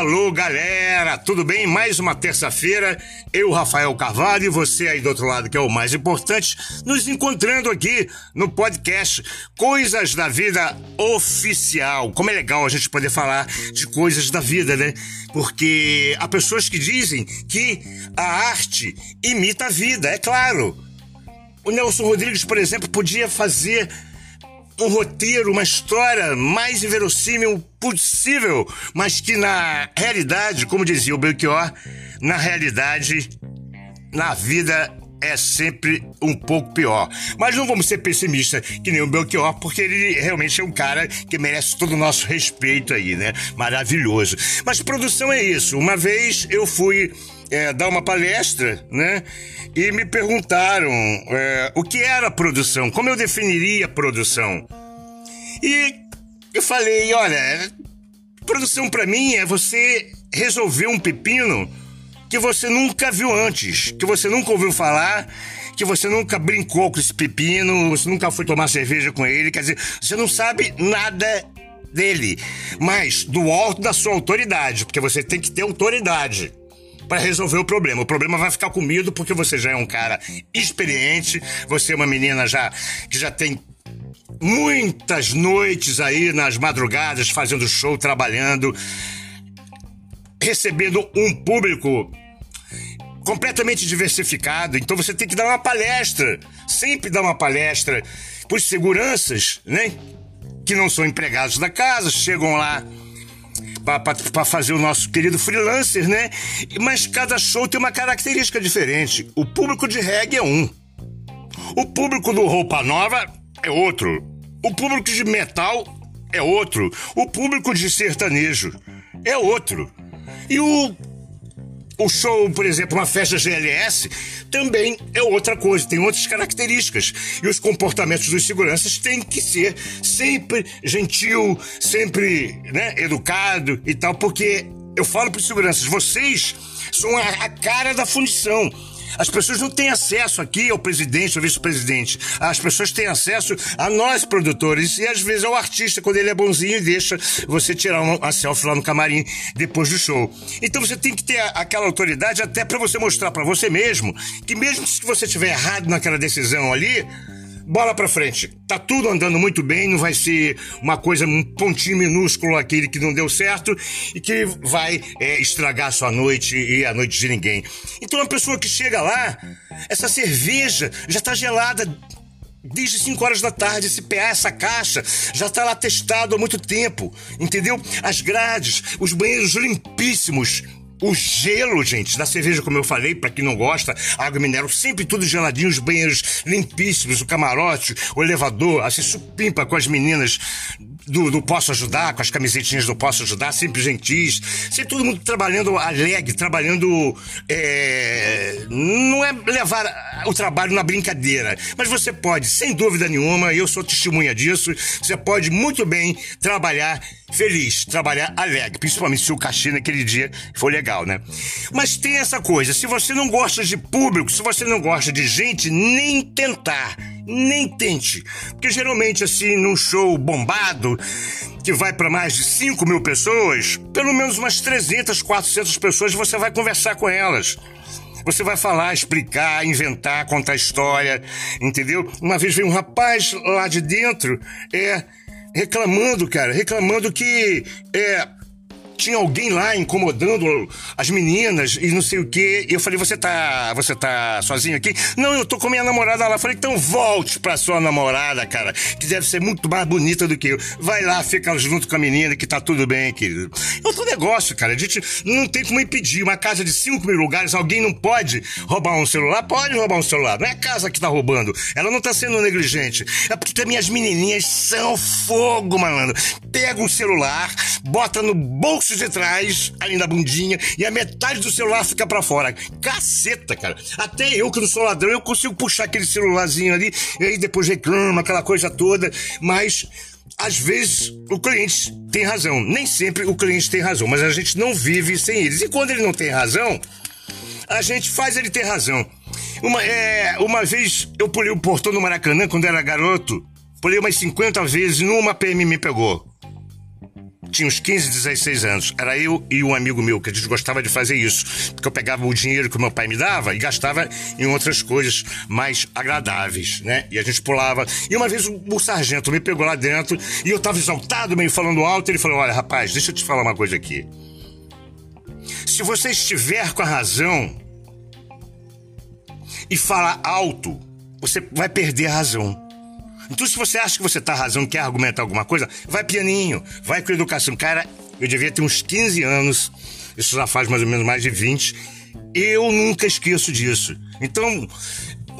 Alô, galera, tudo bem? Mais uma terça-feira, eu, Rafael Carvalho, e você aí do outro lado, que é o mais importante, nos encontrando aqui no podcast Coisas da Vida Oficial. Como é legal a gente poder falar de coisas da vida, né? Porque há pessoas que dizem que a arte imita a vida, é claro. O Nelson Rodrigues, por exemplo, podia fazer um roteiro, uma história mais inverossímil possível, mas que na realidade, como dizia o Belchior, na realidade, na vida é sempre um pouco pior. Mas não vamos ser pessimistas que nem o Belchior, porque ele realmente é um cara que merece todo o nosso respeito aí, né? Maravilhoso. Mas produção é isso. Uma vez eu fui é, dar uma palestra, né? E me perguntaram é, o que era produção, como eu definiria produção. E eu falei, olha, produção para mim é você resolver um pepino que você nunca viu antes, que você nunca ouviu falar, que você nunca brincou com esse pepino, você nunca foi tomar cerveja com ele, quer dizer, você não sabe nada dele, mas do alto da sua autoridade, porque você tem que ter autoridade para resolver o problema. O problema vai ficar comido porque você já é um cara experiente, você é uma menina já que já tem muitas noites aí nas madrugadas fazendo show, trabalhando, recebendo um público completamente diversificado. Então você tem que dar uma palestra, sempre dar uma palestra para seguranças, né? Que não são empregados da casa, chegam lá para fazer o nosso querido freelancer, né? Mas cada show tem uma característica diferente. O público de reggae é um. O público do Roupa Nova é outro. O público de metal é outro. O público de sertanejo é outro. E o o show, por exemplo, uma festa GLS, também é outra coisa, tem outras características. E os comportamentos dos seguranças têm que ser sempre gentil, sempre né, educado e tal, porque eu falo para os seguranças, vocês são a, a cara da fundição. As pessoas não têm acesso aqui ao presidente, ao vice-presidente. As pessoas têm acesso a nós, produtores, e às vezes ao artista, quando ele é bonzinho e deixa você tirar uma selfie lá no camarim depois do show. Então você tem que ter aquela autoridade até para você mostrar para você mesmo que mesmo se você tiver errado naquela decisão ali, bola pra frente. Tá tudo andando muito bem, não vai ser uma coisa, um pontinho minúsculo aquele que não deu certo e que vai é, estragar a sua noite e a noite de ninguém. Então, uma pessoa que chega lá, essa cerveja já tá gelada Desde 5 horas da tarde, esse PA, essa caixa, já está lá testado há muito tempo, entendeu? As grades, os banheiros limpíssimos, o gelo, gente, da cerveja, como eu falei, para quem não gosta, água mineral, sempre tudo geladinho, os banheiros limpíssimos, o camarote, o elevador, assim, supimpa com as meninas do, do Posso Ajudar, com as camisetinhas do Posso Ajudar, sempre gentis, sempre todo mundo trabalhando alegre, trabalhando. É, não é levar o trabalho na brincadeira, mas você pode, sem dúvida nenhuma, eu sou testemunha disso, você pode muito bem trabalhar feliz, trabalhar alegre, principalmente se o cachê naquele dia for legal, né? Mas tem essa coisa, se você não gosta de público, se você não gosta de gente, nem tentar nem tente. Porque geralmente, assim, num show bombado, que vai para mais de 5 mil pessoas, pelo menos umas 300, 400 pessoas você vai conversar com elas. Você vai falar, explicar, inventar, contar história, entendeu? Uma vez veio um rapaz lá de dentro, é, reclamando, cara, reclamando que, é, tinha alguém lá incomodando as meninas e não sei o quê. E eu falei, você tá. Você tá sozinho aqui? Não, eu tô com minha namorada lá. Eu falei, então volte pra sua namorada, cara, que deve ser muito mais bonita do que eu. Vai lá, fica junto com a menina que tá tudo bem, querido. É outro negócio, cara. A gente não tem como impedir. Uma casa de 5 mil lugares, alguém não pode roubar um celular? Pode roubar um celular. Não é a casa que tá roubando. Ela não tá sendo negligente. É porque também as menininhas são fogo, malandro. Pega um celular, bota no bolso de trás, ali na bundinha, e a metade do celular fica para fora. Caceta, cara. Até eu, que não sou ladrão, eu consigo puxar aquele celularzinho ali, e aí depois reclama, aquela coisa toda, mas às vezes o cliente tem razão. Nem sempre o cliente tem razão, mas a gente não vive sem eles. E quando ele não tem razão, a gente faz ele ter razão. Uma, é, uma vez eu pulei o portão do Maracanã quando era garoto, pulei umas 50 vezes numa PM me pegou. Tinha uns 15, 16 anos. Era eu e um amigo meu, que a gente gostava de fazer isso. Porque eu pegava o dinheiro que meu pai me dava e gastava em outras coisas mais agradáveis, né? E a gente pulava. E uma vez o, o sargento me pegou lá dentro e eu tava exaltado, meio falando alto. E ele falou: Olha, rapaz, deixa eu te falar uma coisa aqui. Se você estiver com a razão e falar alto, você vai perder a razão. Então, se você acha que você tá razão, quer argumentar alguma coisa, vai pianinho, vai com educação. Cara, eu devia ter uns 15 anos, isso já faz mais ou menos mais de 20. Eu nunca esqueço disso. Então,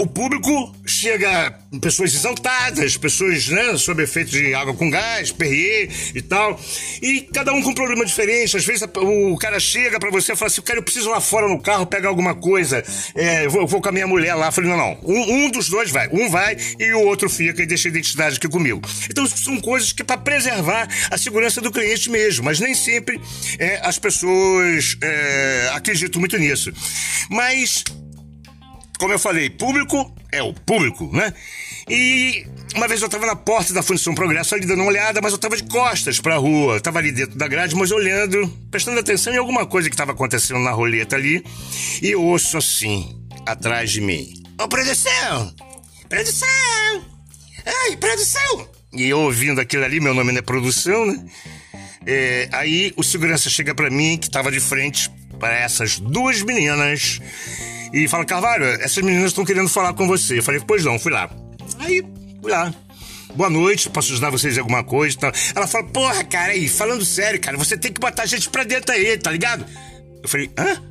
o público chega pessoas exaltadas, pessoas né, sob efeito de água com gás, Perrier e tal, e cada um com um problema diferente. Às vezes o cara chega para você e fala assim: cara, eu preciso lá fora no carro pegar alguma coisa, é, vou, vou, com a minha mulher lá. Eu falei: não, não, um, um, dos dois vai, um vai e o outro fica e deixa a identidade aqui comigo. Então são coisas que para preservar a segurança do cliente mesmo, mas nem sempre é, as pessoas é, acreditam muito nisso. Mas como eu falei, público é o público, né? E uma vez eu tava na porta da Fundição Progresso ali dando uma olhada, mas eu tava de costas pra rua. Eu tava ali dentro da grade, mas olhando, prestando atenção em alguma coisa que tava acontecendo na roleta ali. E ouço assim, atrás de mim: Ô, produção! Produção! Ei, produção! E eu ouvindo aquilo ali, meu nome não é produção, né? É, aí o segurança chega para mim, que tava de frente para essas duas meninas e fala, Carvalho, essas meninas estão querendo falar com você. Eu falei, pois não, fui lá. Aí, fui lá. Boa noite, posso ajudar vocês em alguma coisa e tal. Ela fala, porra, cara, aí, falando sério, cara, você tem que botar a gente pra dentro aí, tá ligado? Eu falei, hã?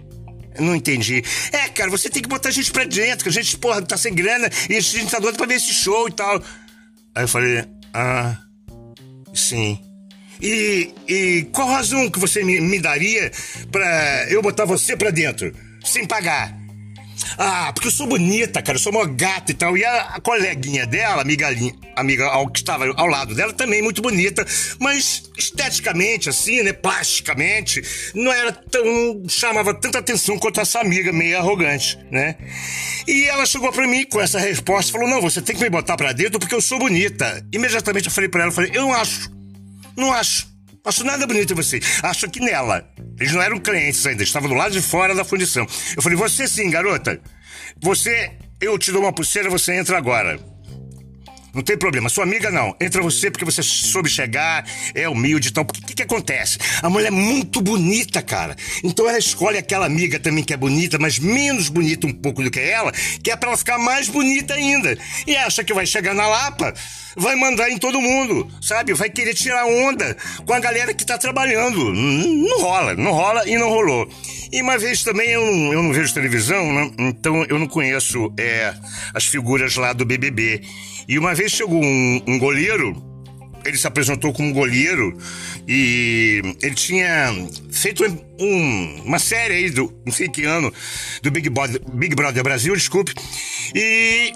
Não entendi. É, cara, você tem que botar a gente pra dentro, que a gente, porra, tá sem grana e a gente tá doido pra ver esse show e tal. Aí eu falei, ah, sim. E, e qual razão que você me, me daria pra eu botar você pra dentro, sem pagar? Ah, porque eu sou bonita, cara, eu sou uma gata e tal. E a, coleguinha dela, amiga, amiga ao, que estava ao lado dela, também muito bonita, mas esteticamente, assim, né, plasticamente, não era tão. chamava tanta atenção quanto essa amiga meio arrogante, né? E ela chegou para mim com essa resposta, falou: Não, você tem que me botar pra dentro porque eu sou bonita. Imediatamente eu falei para ela: falei, Eu não acho, não acho. Acho nada bonito em você. Acho que nela. Eles não eram clientes ainda, estavam do lado de fora da fundição. Eu falei, você sim, garota. Você, eu te dou uma pulseira, você entra agora. Não tem problema. Sua amiga não. Entra você porque você soube chegar, é humilde e tal. O que, que acontece? A mulher é muito bonita, cara. Então ela escolhe aquela amiga também que é bonita, mas menos bonita um pouco do que ela, que é pra ela ficar mais bonita ainda. E acha que vai chegar na Lapa, vai mandar em todo mundo, sabe? Vai querer tirar onda com a galera que tá trabalhando. Não rola, não rola e não rolou. E uma vez também eu não, eu não vejo televisão, né? então eu não conheço é, as figuras lá do BBB. E uma vez chegou um, um goleiro, ele se apresentou como goleiro e ele tinha feito um, uma série aí do não sei que ano do Big Brother, Big Brother Brasil, desculpe. E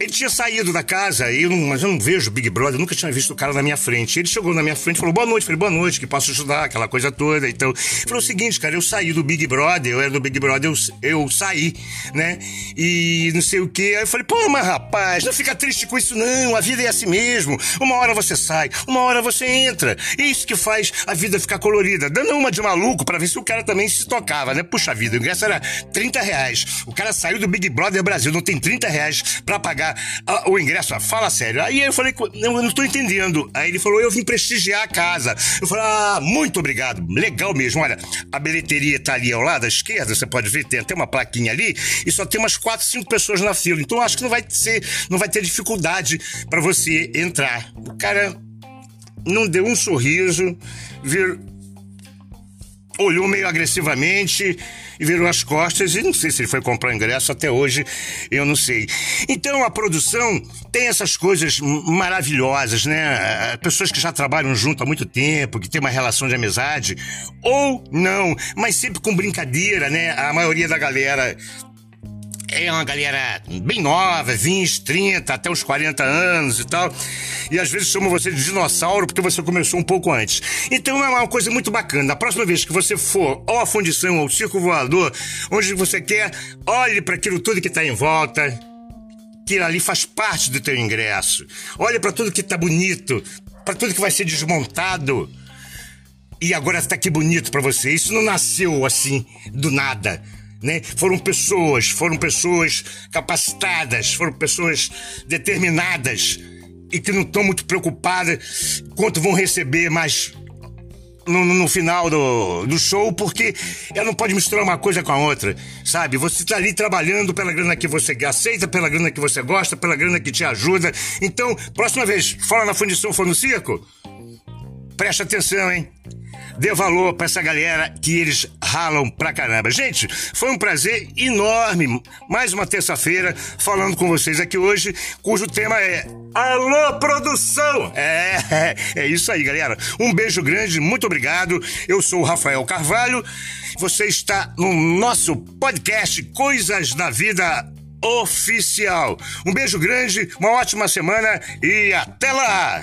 ele tinha saído da casa, eu não, mas eu não vejo Big Brother, nunca tinha visto o cara na minha frente. Ele chegou na minha frente e falou: boa noite, falei, boa noite, que posso ajudar, aquela coisa toda. Então, falou o seguinte, cara, eu saí do Big Brother, eu era do Big Brother, eu, eu saí, né? E não sei o que. Aí eu falei, pô, mas rapaz, não fica triste com isso, não. A vida é assim mesmo. Uma hora você sai, uma hora você entra. Isso que faz a vida ficar colorida. Dando uma de maluco para ver se o cara também se tocava, né? Puxa vida, o ingresso era 30 reais. O cara saiu do Big Brother Brasil, não tem 30 reais pra pagar pagar o ingresso. Fala sério. Aí eu falei, eu não tô entendendo. Aí ele falou, eu vim prestigiar a casa. Eu falei, ah, muito obrigado. Legal mesmo. Olha, a bilheteria tá ali ao lado à esquerda, você pode ver, tem até uma plaquinha ali, e só tem umas quatro, cinco pessoas na fila. Então acho que não vai ser, não vai ter dificuldade para você entrar. O cara não deu um sorriso, vir, olhou meio agressivamente e virou as costas e não sei se ele foi comprar ingresso até hoje, eu não sei. Então a produção tem essas coisas maravilhosas, né? Pessoas que já trabalham junto há muito tempo, que tem uma relação de amizade, ou não, mas sempre com brincadeira, né? A maioria da galera é uma galera bem nova, 20, 30, até uns 40 anos e tal. E às vezes chamam você de dinossauro porque você começou um pouco antes. Então é uma coisa muito bacana. A próxima vez que você for ou à fundição ou circo voador, onde você quer, olhe para aquilo tudo que está em volta. Que ali faz parte do teu ingresso. Olhe para tudo que está bonito, para tudo que vai ser desmontado e agora tá aqui bonito para você. Isso não nasceu assim, do nada. Né? Foram pessoas, foram pessoas capacitadas, foram pessoas determinadas e que não estão muito preocupadas quanto vão receber, mas no, no, final do, do show, porque ela não pode misturar uma coisa com a outra, sabe? Você tá ali trabalhando pela grana que você aceita, pela grana que você gosta, pela grana que te ajuda. Então, próxima vez, fala na fundição, for no circo, preste atenção, hein? Dê valor para essa galera que eles ralam pra caramba. Gente, foi um prazer enorme. Mais uma terça-feira falando com vocês aqui hoje, cujo tema é Alô, produção! É, é, isso aí, galera. Um beijo grande, muito obrigado. Eu sou o Rafael Carvalho. Você está no nosso podcast Coisas da Vida Oficial. Um beijo grande, uma ótima semana e até lá!